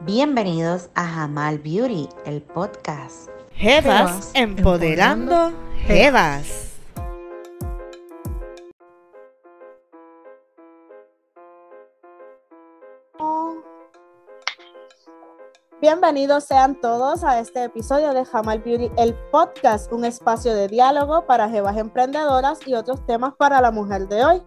Bienvenidos a Jamal Beauty, el podcast. Jevas empoderando Jevas. Bienvenidos sean todos a este episodio de Jamal Beauty, el podcast, un espacio de diálogo para jevas emprendedoras y otros temas para la mujer de hoy.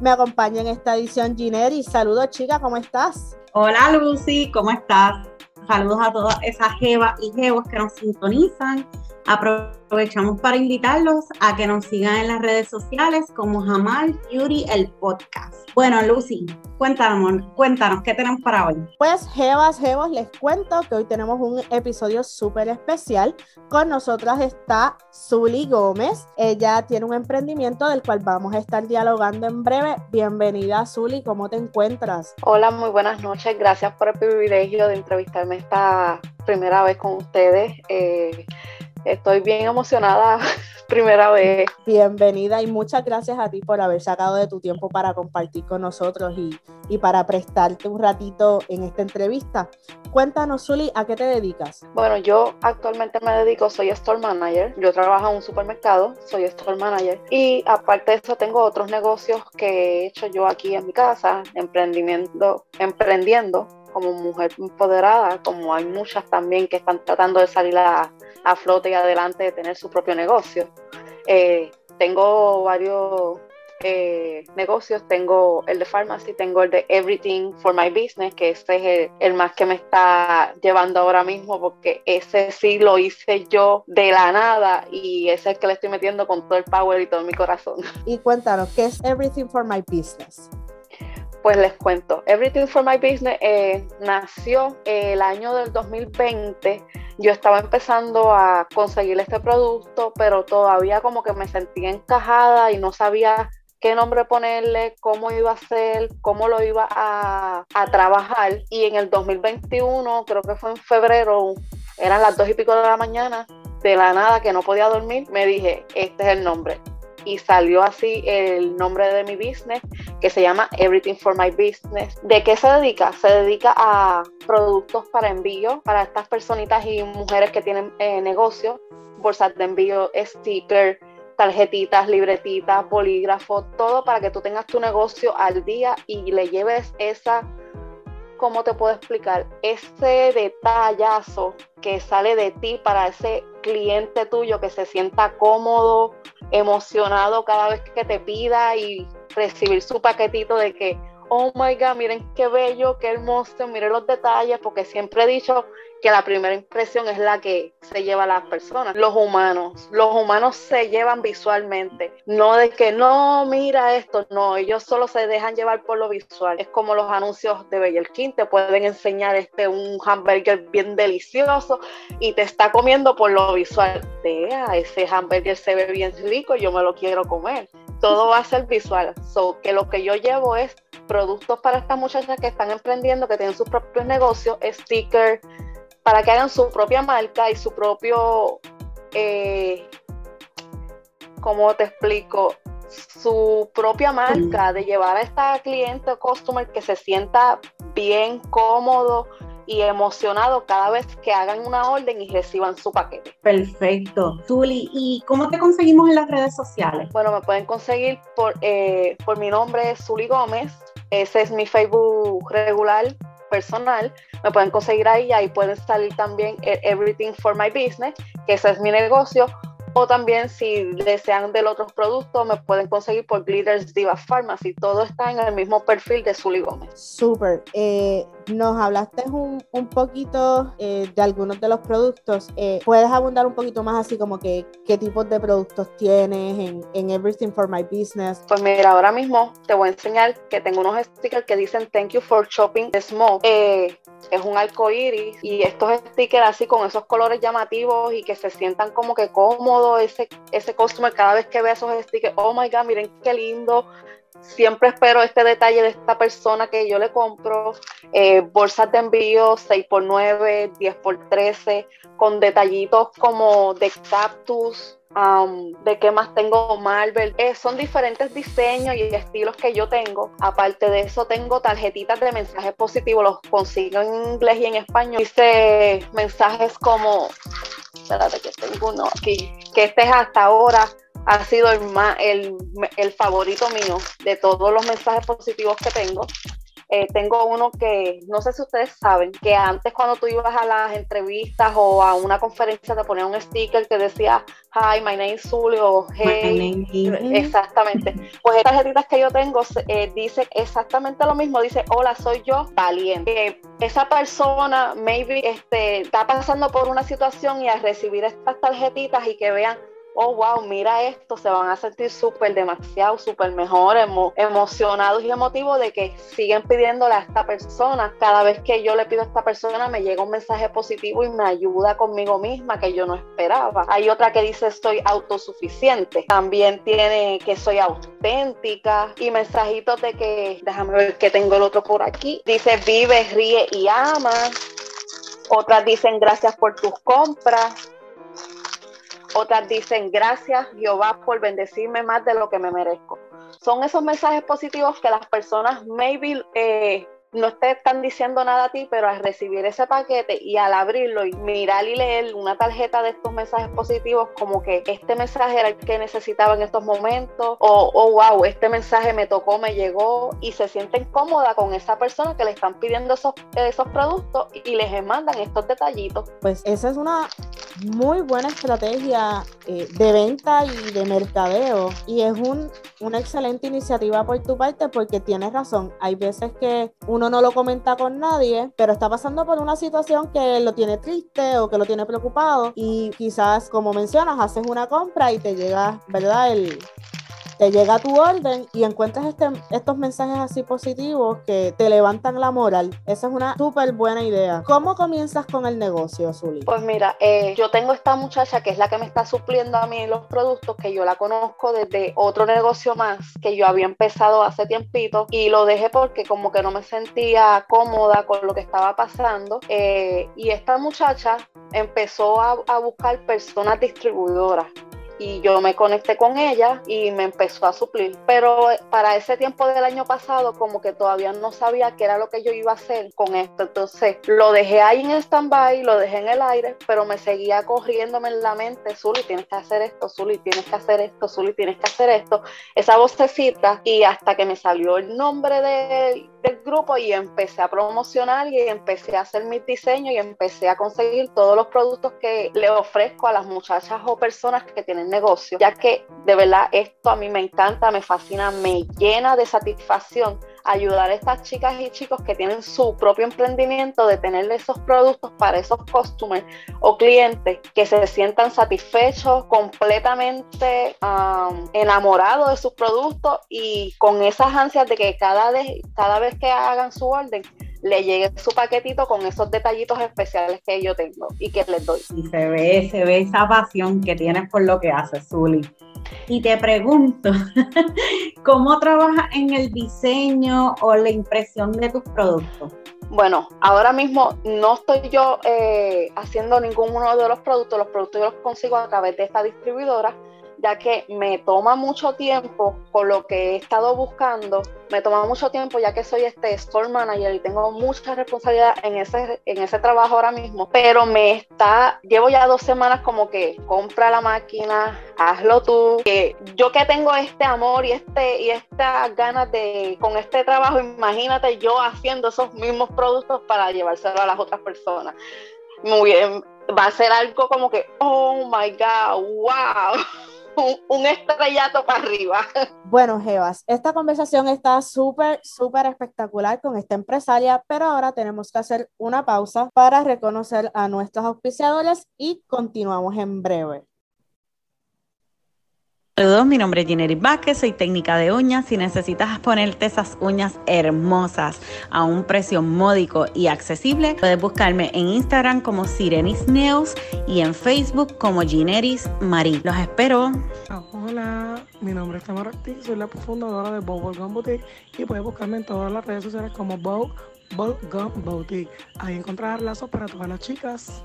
Me acompaña en esta edición Gineri. Saludos, chica, ¿cómo estás? Hola, Lucy, ¿cómo estás? Saludos a todas esas jevas y jevos que nos sintonizan Aprovechamos para invitarlos a que nos sigan en las redes sociales como Jamal Beauty el podcast. Bueno, Lucy, cuéntanos, cuéntanos, ¿qué tenemos para hoy? Pues, Jevas, Jevos, les cuento que hoy tenemos un episodio súper especial. Con nosotras está Zully Gómez. Ella tiene un emprendimiento del cual vamos a estar dialogando en breve. Bienvenida, Zully, ¿cómo te encuentras? Hola, muy buenas noches. Gracias por el privilegio de entrevistarme esta primera vez con ustedes. Eh, Estoy bien emocionada, primera vez. Bienvenida y muchas gracias a ti por haber sacado de tu tiempo para compartir con nosotros y, y para prestarte un ratito en esta entrevista. Cuéntanos, Zuli, ¿a qué te dedicas? Bueno, yo actualmente me dedico, soy store manager. Yo trabajo en un supermercado, soy store manager. Y aparte de eso, tengo otros negocios que he hecho yo aquí en mi casa, emprendimiento, emprendiendo como mujer empoderada, como hay muchas también que están tratando de salir a, flote y adelante de tener su propio negocio. Eh, tengo varios eh, negocios, tengo el de pharmacy, tengo el de Everything for My Business, que ese es el, el, más que me está llevando ahora mismo, porque ese sí lo hice yo de la nada y ese es el que le estoy metiendo con todo el power y todo mi corazón. Y cuéntanos, ¿qué es Everything for My Business? Pues les cuento, Everything for My Business eh, nació el año del 2020. Yo estaba empezando a conseguir este producto, pero todavía como que me sentía encajada y no sabía qué nombre ponerle, cómo iba a ser, cómo lo iba a, a, trabajar. Y en el 2021, creo que fue en febrero, eran las dos y pico de la mañana, de la nada que no podía dormir, me dije, este es el nombre y salió así el nombre de mi business que se llama Everything for My Business. ¿De qué se dedica? Se dedica a productos para envío para estas personitas y mujeres que tienen eh, negocio, bolsas de envío, sticker, tarjetitas, libretitas, bolígrafos, todo para que tú tengas tu negocio al día y le lleves esa ¿cómo te puedo explicar? Ese detallazo que sale de ti para ese cliente tuyo que se sienta cómodo, emocionado cada vez que te pida y recibir su paquetito de que, oh my God, miren qué bello, qué hermoso, miren los detalles, porque siempre he dicho que la primera impresión es la que se lleva a las personas, los humanos. Los humanos se llevan visualmente, no de que no, mira esto, no, ellos solo se dejan llevar por lo visual. Es como los anuncios de Burger King, te pueden enseñar este un hamburger bien delicioso y te está comiendo por lo visual. Ese hamburger se ve bien rico, yo me lo quiero comer. Todo va a ser visual. So, que lo que yo llevo es productos para estas muchachas que están emprendiendo, que tienen sus propios negocios, stickers, para que hagan su propia marca y su propio, eh, ¿cómo te explico? Su propia marca de llevar a esta cliente o customer que se sienta bien cómodo y emocionado cada vez que hagan una orden y reciban su paquete. Perfecto. Zuli, ¿y cómo te conseguimos en las redes sociales? Bueno, me pueden conseguir por, eh, por mi nombre, Zuli Gómez. Ese es mi Facebook regular personal, me pueden conseguir ahí, ahí pueden salir también Everything for My Business, que ese es mi negocio, o también si desean del otro producto, me pueden conseguir por Glitters Diva Pharmacy. Todo está en el mismo perfil de Zully Gómez. Súper. Eh, nos hablaste un, un poquito eh, de algunos de los productos. Eh, ¿Puedes abundar un poquito más así como que qué tipos de productos tienes en, Everything for My Business? Pues mira, ahora mismo te voy a enseñar que tengo unos stickers que dicen Thank you for shopping small. Eh, es un arco iris y estos stickers así con esos colores llamativos y que se sientan como que cómodos ese, ese customer cada vez que ve esos stickers, oh my god, miren qué lindo, siempre espero este detalle de esta persona que yo le compro, eh, bolsas de envío 6x9, 10x13, con detallitos como de cactus, de qué más tengo Marvel. Eh, son diferentes diseños y estilos que yo tengo. Aparte de eso, tengo tarjetitas de mensajes positivos. Los consigo en inglés y en español. Dice mensajes como, espérate que tengo uno aquí, que este es hasta ahora ha sido el, más, el, el favorito mío de todos los mensajes positivos que tengo. Eh, tengo uno que no sé si ustedes saben que antes cuando tú ibas a las entrevistas o a una conferencia te ponían un sticker que decía Hi, my name is Zully o Hey, exactamente. Pues estas tarjetitas que yo tengo eh, dice exactamente lo mismo, dice Hola, soy yo, valiente. esa persona maybe este, está pasando por una situación y al recibir estas tarjetitas y que vean oh, wow, mira esto, se van a sentir súper demasiado, súper mejor, emocionados y emotivos de que siguen pidiéndole a esta persona. Cada vez que yo le pido a esta persona me llega un mensaje positivo y me ayuda conmigo misma que yo no esperaba. Hay otra que dice estoy autosuficiente. También tiene que soy auténtica y mensajitos de que, déjame ver que tengo el otro por aquí. Dice vive, ríe y ama. Otras dicen gracias por tus compras otras dicen, gracias Jehová por bendecirme más de lo que me merezco. Son esos mensajes positivos que las personas maybe eh, no te están diciendo nada a ti, pero al recibir ese paquete y al abrirlo y mirar y leer una tarjeta de estos mensajes positivos, como que este mensaje era el que necesitaba en estos momentos, o oh, wow, este mensaje me tocó, me llegó, y se sienten cómoda con esa persona que le están pidiendo esos, esos productos y les mandan estos detallitos. Pues esa es una muy buena estrategia eh, de venta y de mercadeo, y es un, una excelente iniciativa por tu parte porque tienes razón, hay veces que uno no lo comenta con nadie, pero está pasando por una situación que lo tiene triste o que lo tiene preocupado. Y quizás, como mencionas, haces una compra y te llega, ¿verdad? El, te llega tu orden y encuentras este, estos mensajes así positivos que te levantan la moral. Esa es una súper buena idea. ¿Cómo comienzas con el negocio, Zuli? Pues mira, eh, yo tengo esta muchacha que es la que me está supliendo a mí los productos que yo la conozco desde otro negocio más que yo había empezado hace tiempito y lo dejé porque como que no me sentía cómoda con lo que estaba pasando. Eh, y esta muchacha empezó a, a buscar personas distribuidoras y yo me conecté con ella y me empezó a suplir. Pero eh, para ese tiempo del año pasado como que todavía no sabía qué era lo que yo iba a hacer con esto. Entonces lo dejé ahí en stand-by, lo dejé en el aire, pero me seguía corriéndome en la mente, Zuli, tienes que hacer esto, Zuli, tienes que hacer esto, Zuli, tienes que hacer esto. Esa vocecita y hasta que me salió el nombre de, del grupo y empecé a promocionar y empecé a hacer mis diseños y empecé a conseguir todos los productos que le ofrezco a las muchachas o personas que tienen negocio, ya que de verdad esto a mí me encanta, me fascina, me llena de satisfacción ayudar a estas chicas y chicos que tienen su propio emprendimiento de tener esos productos para esos customers o clientes que se sientan satisfechos, completamente enamorados de sus productos y con esas ansias de que cada vez, cada vez que hagan su orden le llegue su paquetito con esos detallitos especiales que yo tengo y que les doy. Y se ve, se ve esa pasión que tienes por lo que haces, Zuli. Y te pregunto, ¿cómo trabajas en el diseño o la impresión de tus productos? Bueno, ahora mismo no estoy yo eh, haciendo ninguno de los productos, los productos yo los consigo a través de esta distribuidora, ya que me toma mucho tiempo con lo que he estado buscando, me toma mucho tiempo ya que soy este store manager y tengo mucha responsabilidad en ese, en ese trabajo ahora mismo, pero me está, llevo ya dos semanas como que compra la máquina, hazlo tú, yo que tengo este amor y este y estas ganas de con este trabajo, imagínate yo haciendo esos mismos productos para llevárselo a las otras personas. Muy bien, va a ser algo como que, oh my god, wow. Un, estrellato para arriba. Bueno, Jebas, esta conversación está súper, súper espectacular con esta empresaria, pero ahora tenemos que hacer una pausa para reconocer a nuestros auspiciadores y continuamos en breve. Saludos, mi nombre es Jenny Vázquez, soy técnica de uñas. Si necesitas ponerte esas uñas hermosas a un precio módico y accesible, puedes buscarme en Instagram como Sirenis Nails y en Facebook como Gineris Marie. Los espero. Hola, mi nombre es Tamara Ortiz, soy la fundadora de Bow Gum Boutique y puedes buscarme en todas las redes sociales como Bow Gum Boutique. Ahí encontrarás lazos para todas las chicas.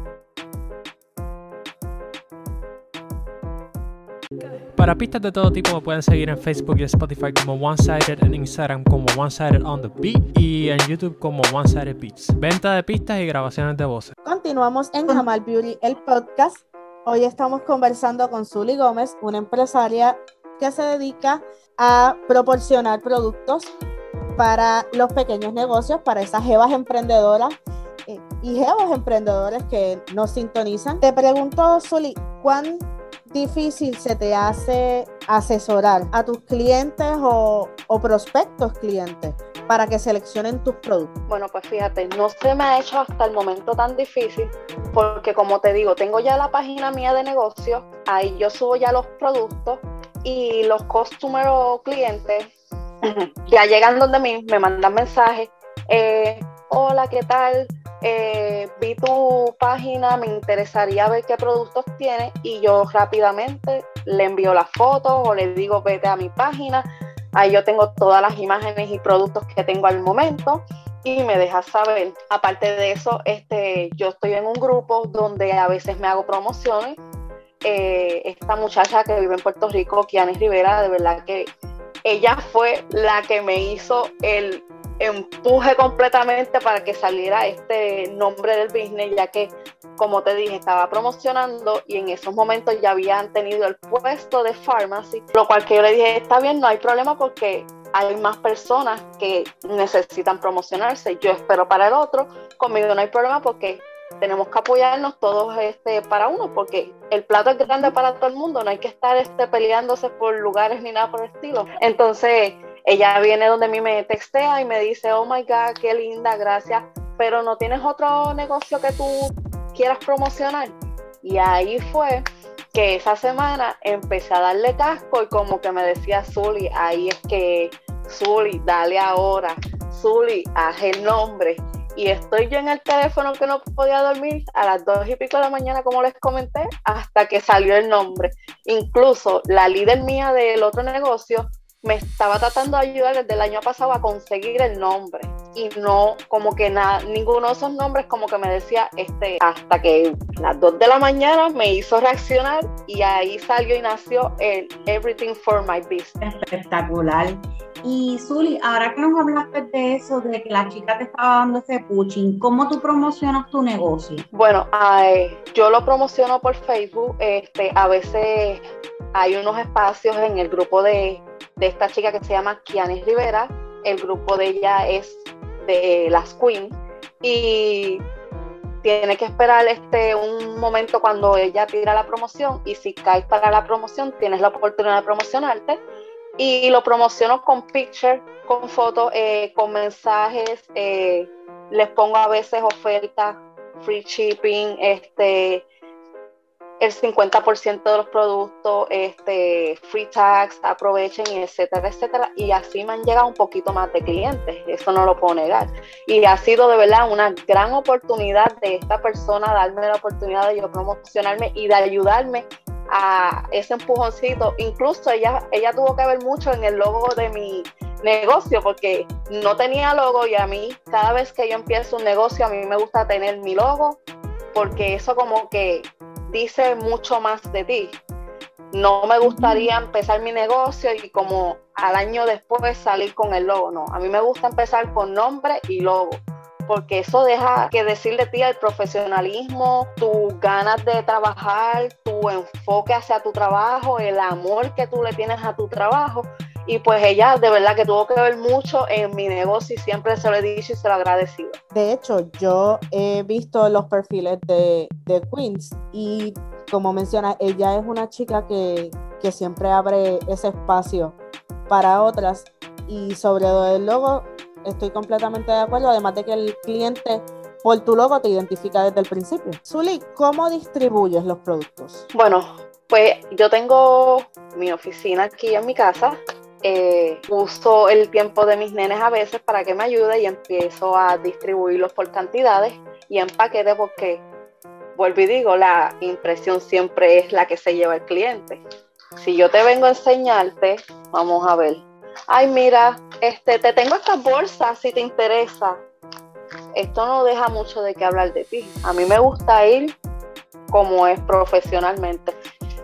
Para pistas de todo tipo me pueden seguir en Facebook y Spotify como One Sided, en Instagram como One Sided on the Beat y en YouTube como One Sided Beats. Venta de pistas y grabaciones de voces. Continuamos en Jamal Beauty, el podcast. Hoy estamos conversando con Zully Gómez, una empresaria que se dedica a proporcionar productos para los pequeños negocios, para esas jevas emprendedoras eh, y jevos emprendedores que nos sintonizan. Te pregunto, Zully, ¿cuán difícil se te hace asesorar a tus clientes o, prospectos clientes para que seleccionen tus productos? Bueno, pues fíjate, no se me ha hecho hasta el momento tan difícil porque como te digo, tengo ya la página mía de negocio, ahí yo subo ya los productos y los customers o clientes ya llegan donde mí, me mandan mensajes, eh, hola, ¿qué tal? Eh, vi tu página, me interesaría ver qué productos tiene y yo rápidamente le envío las fotos o le digo vete a mi página, ahí yo tengo todas las imágenes y productos que tengo al momento y me deja saber. Aparte de eso, este, yo estoy en un grupo donde a veces me hago promociones. Eh, esta muchacha que vive en Puerto Rico, Kianis Rivera, de verdad que ella fue la que me hizo el empuje completamente para que saliera este nombre del business, ya que, como te dije, estaba promocionando y en esos momentos ya habían tenido el puesto de pharmacy, lo cual que yo le dije, está bien, no hay problema porque hay más personas que necesitan promocionarse. Yo espero para el otro, conmigo no hay problema porque tenemos que apoyarnos todos este, para uno, porque el plato es grande para todo el mundo, no hay que estar este, peleándose por lugares ni nada por el estilo. Entonces, ella viene donde a mí me textea y me dice, oh my God, qué linda, gracias, pero no tienes otro negocio que tú quieras promocionar. Y ahí fue que esa semana empecé a darle casco y como que me decía Zully, ahí es que Zully, dale ahora, Zully, haz el nombre. Y estoy yo en el teléfono que no podía dormir a las dos y pico de la mañana, como les comenté, hasta que salió el nombre. Incluso la líder mía del otro negocio me estaba tratando de ayudar desde el año pasado a conseguir el nombre y no como que nada, ninguno de esos nombres como que me decía este hasta que las 2 de la mañana me hizo reaccionar y ahí salió y nació el Everything for My Business. Espectacular. Y Zuli, ahora que nos hablaste de eso, de que la chica te estaba dando ese pushing, ¿cómo tú promocionas tu negocio? Bueno, yo lo promociono por Facebook. Este, a veces hay unos espacios en el grupo de de esta chica que se llama Kianis Rivera. El grupo de ella es de las Queen. Y tiene que esperar este un momento cuando ella tira la promoción. Y si caes para la promoción tienes la oportunidad de promocionarte. Y lo promociono con pictures, con fotos, eh, con mensajes, eh, les pongo a veces ofertas, free shipping, este, el 50% de los productos, este, free tax, aprovechen, etcétera, etcétera. Y así me han llegado un poquito más de clientes, eso no lo puedo negar. Y ha sido de verdad una gran oportunidad de esta persona darme la oportunidad de yo promocionarme y de ayudarme a ese empujoncito. Incluso ella, ella tuvo que ver mucho en el logo de mi negocio porque no tenía logo y a mí cada vez que yo empiezo un negocio a mí me gusta tener mi logo porque eso como que dice mucho más de ti. No me gustaría empezar mi negocio y como al año después salir con el logo, no. A mí me gusta empezar con nombre y logo, porque eso deja que decir de ti el profesionalismo, tus ganas de trabajar, tu enfoque hacia tu trabajo, el amor que tú le tienes a tu trabajo. Y pues ella de verdad que tuvo que ver mucho en mi negocio y siempre se lo he dicho y se lo he agradecido. De hecho, yo he visto los perfiles de, de Queens y como menciona, ella es una chica que, que siempre abre ese espacio para otras y sobre el logo estoy completamente de acuerdo, además de que el cliente por tu logo te identifica desde el principio. Zuli, ¿cómo distribuyes los productos? Bueno, Pues yo tengo mi oficina aquí en mi casa. Eh, uso el tiempo de mis nenes a veces para que me ayude y empiezo a distribuirlos por cantidades y en paquete porque, vuelvo y digo, la impresión siempre es la que se lleva el cliente. Si yo te vengo a enseñarte, vamos a ver. Ay, mira, este, te tengo estas bolsas si te interesa. Esto no deja mucho de qué hablar de ti. A mí me gusta ir como es profesionalmente.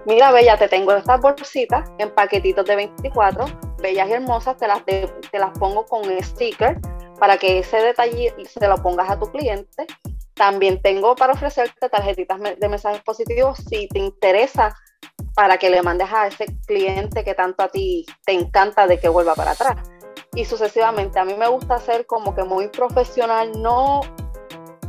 Mira, Bella, te tengo estas bolsitas en paquetitos de 24, bellas y hermosas, te las, te las pongo con sticker para que ese detalle se lo pongas a tu cliente. También tengo para ofrecerte tarjetitas de mensajes positivos si te interesa para que le mandes a ese cliente que tanto a ti te encanta de que vuelva para atrás. Y sucesivamente, a mí me gusta ser como que muy profesional, no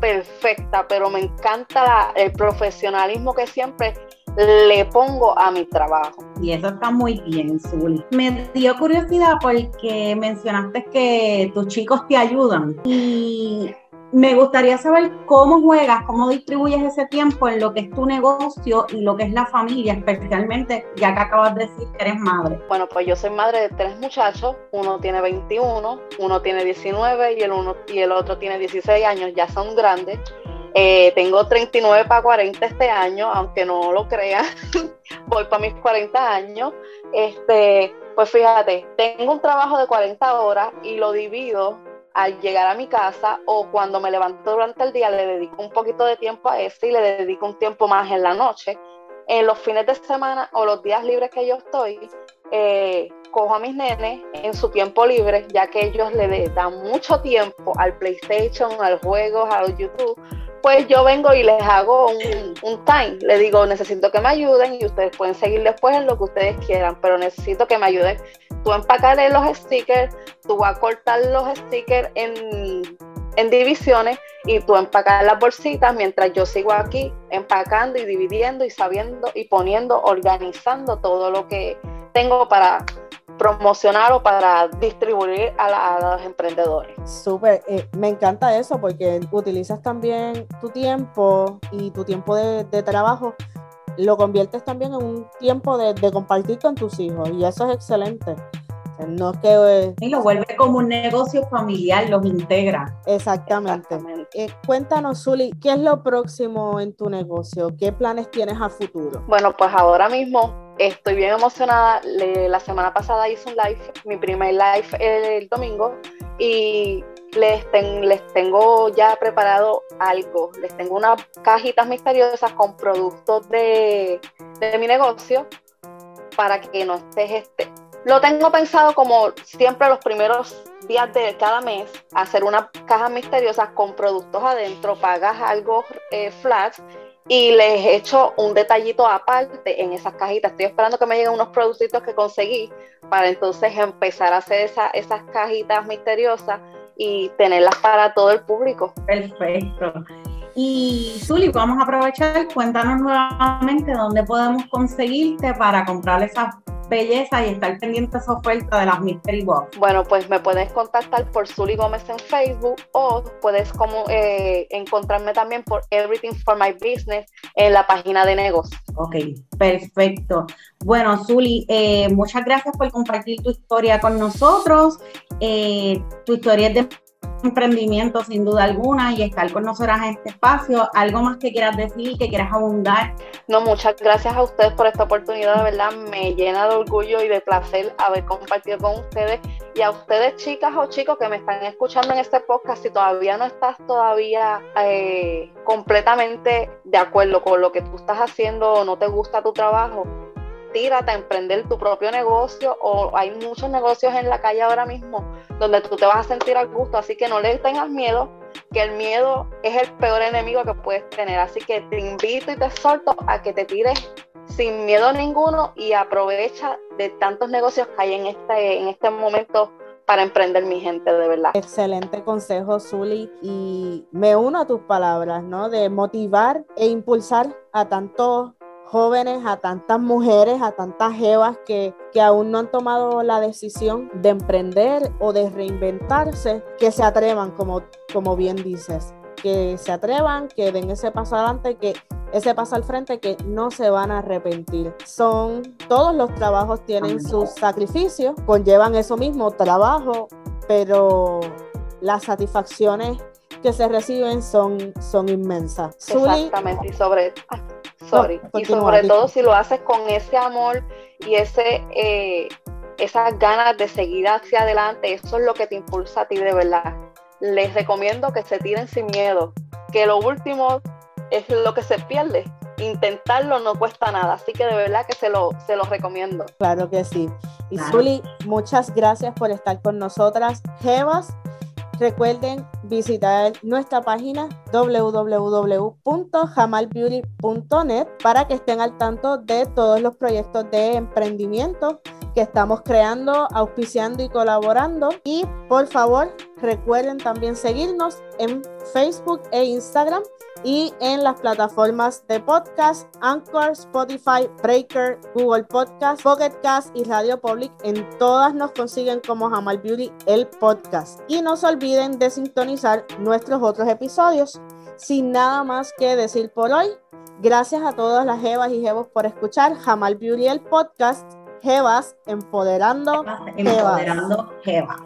perfecta, pero me encanta el profesionalismo que siempre le pongo a mi trabajo. Y eso está muy bien, Zuli. Me dio curiosidad porque mencionaste que tus chicos te ayudan y me gustaría saber cómo juegas, cómo distribuyes ese tiempo en lo que es tu negocio y lo que es la familia, especialmente ya que acabas de decir que eres madre. Bueno, pues yo soy madre de tres muchachos, uno tiene 21, uno tiene 19 y el, uno, y el otro tiene 16 años, ya son grandes. Eh, tengo 39 para 40 este año, aunque no lo crean, voy para mis 40 años. Este, pues fíjate, tengo un trabajo de 40 horas y lo divido al llegar a mi casa o cuando me levanto durante el día le dedico un poquito de tiempo a este y le dedico un tiempo más en la noche. En los fines de semana o los días libres que yo estoy, eh, cojo a mis nenes en su tiempo libre, ya que ellos le dan mucho tiempo al PlayStation, al juego, al YouTube, pues yo vengo y les hago un, time. Le digo, necesito que me ayuden y ustedes pueden seguir después en lo que ustedes quieran, pero necesito que me ayuden. Tú empacarle los stickers, tú vas a cortar los stickers en, en divisiones y tú empacar las bolsitas mientras yo sigo aquí empacando y dividiendo y sabiendo y poniendo, organizando todo lo que tengo para promocionar o para distribuir a, los emprendedores. Súper, eh, me encanta eso porque utilizas también tu tiempo y tu tiempo de, trabajo, lo conviertes también en un tiempo de, compartir con tus hijos y eso es excelente. No es que... Eh, y lo vuelve como un negocio familiar, los integra. Exactamente. Eh, cuéntanos, Zuli, ¿qué es lo próximo en tu negocio? ¿Qué planes tienes a futuro? Bueno, pues ahora mismo Estoy bien emocionada. la semana pasada hice un live, mi primer live el domingo, y les, les tengo ya preparado algo. Les tengo unas cajitas misteriosas con productos de, mi negocio para que no estés este. Lo tengo pensado como siempre los primeros días de cada mes, hacer una caja misteriosa con productos adentro, pagas algo eh, flash y les he hecho un detallito aparte en esas cajitas. Estoy esperando que me lleguen unos productos que conseguí para entonces empezar a hacer esas cajitas misteriosas y tenerlas para todo el público. Perfecto. Y Zuli, vamos a aprovechar, cuéntanos nuevamente dónde podemos conseguirte para comprar esas belleza y estar pendiente de esa oferta de las Mystery Box. Bueno, pues me puedes contactar por Zuli Gómez en Facebook o puedes como eh, encontrarme también por Everything for My Business en la página de negocio. Ok, perfecto. Bueno, Zuli, eh, muchas gracias por compartir tu historia con nosotros. Eh, tu historia es de emprendimiento sin duda alguna y estar con nosotras en este espacio. ¿Algo más que quieras decir, que quieras abundar? No, muchas gracias a ustedes por esta oportunidad, de verdad me llena de orgullo y de placer haber compartido con ustedes y a ustedes chicas o chicos que me están escuchando en este podcast, si todavía no estás todavía eh, completamente de acuerdo con lo que tú estás haciendo o no te gusta tu trabajo, tírate a emprender tu propio negocio o hay muchos negocios en la calle ahora mismo donde tú te vas a sentir al gusto, así que no le tengas miedo, que el miedo es el peor enemigo que puedes tener, así que te invito y te exhorto a que te tires sin miedo ninguno y aprovecha de tantos negocios que hay en este, en este momento para emprender mi gente, de verdad. Excelente consejo, Zuli, y me uno a tus palabras, ¿no? De motivar e impulsar a tantos jóvenes, a tantas mujeres, a tantas jevas que, que aún no han tomado la decisión de emprender o de reinventarse, que se atrevan, como, como bien dices, que se atrevan, que den ese paso adelante, que ese paso al frente que no se van a arrepentir. Son todos los trabajos tienen sus sacrificios, conllevan eso mismo, trabajo, pero las satisfacciones que se reciben son, son inmensas. Exactamente, y sobre, sorry, y sobre todo si lo haces con ese amor y ese eh, esas ganas de seguir hacia adelante, eso es lo que te impulsa a ti de verdad. Les recomiendo que se tiren sin miedo, que lo último es lo que se pierde. Intentarlo no cuesta nada, así que de verdad que se lo, se lo recomiendo. Claro que sí. Y Zuli, muchas gracias por estar con nosotras. Jevas, recuerden visitar nuestra página www.jamalbeauty.net para que estén al tanto de todos los proyectos de emprendimiento que estamos creando, auspiciando y colaborando. Y por favor, recuerden también seguirnos en Facebook e Instagram y en las plataformas de podcast, Anchor, Spotify, Breaker, Google Podcast, Pocket Cast y Radio Public. En todas nos consiguen como Jamal Beauty el podcast. Y no se olviden de sintonizar nuestros otros episodios. Sin nada más que decir por hoy, gracias a todas las Jevas y Jevos por escuchar Jamal Beauty el podcast. Jevas, empoderando, empoderando Jevas.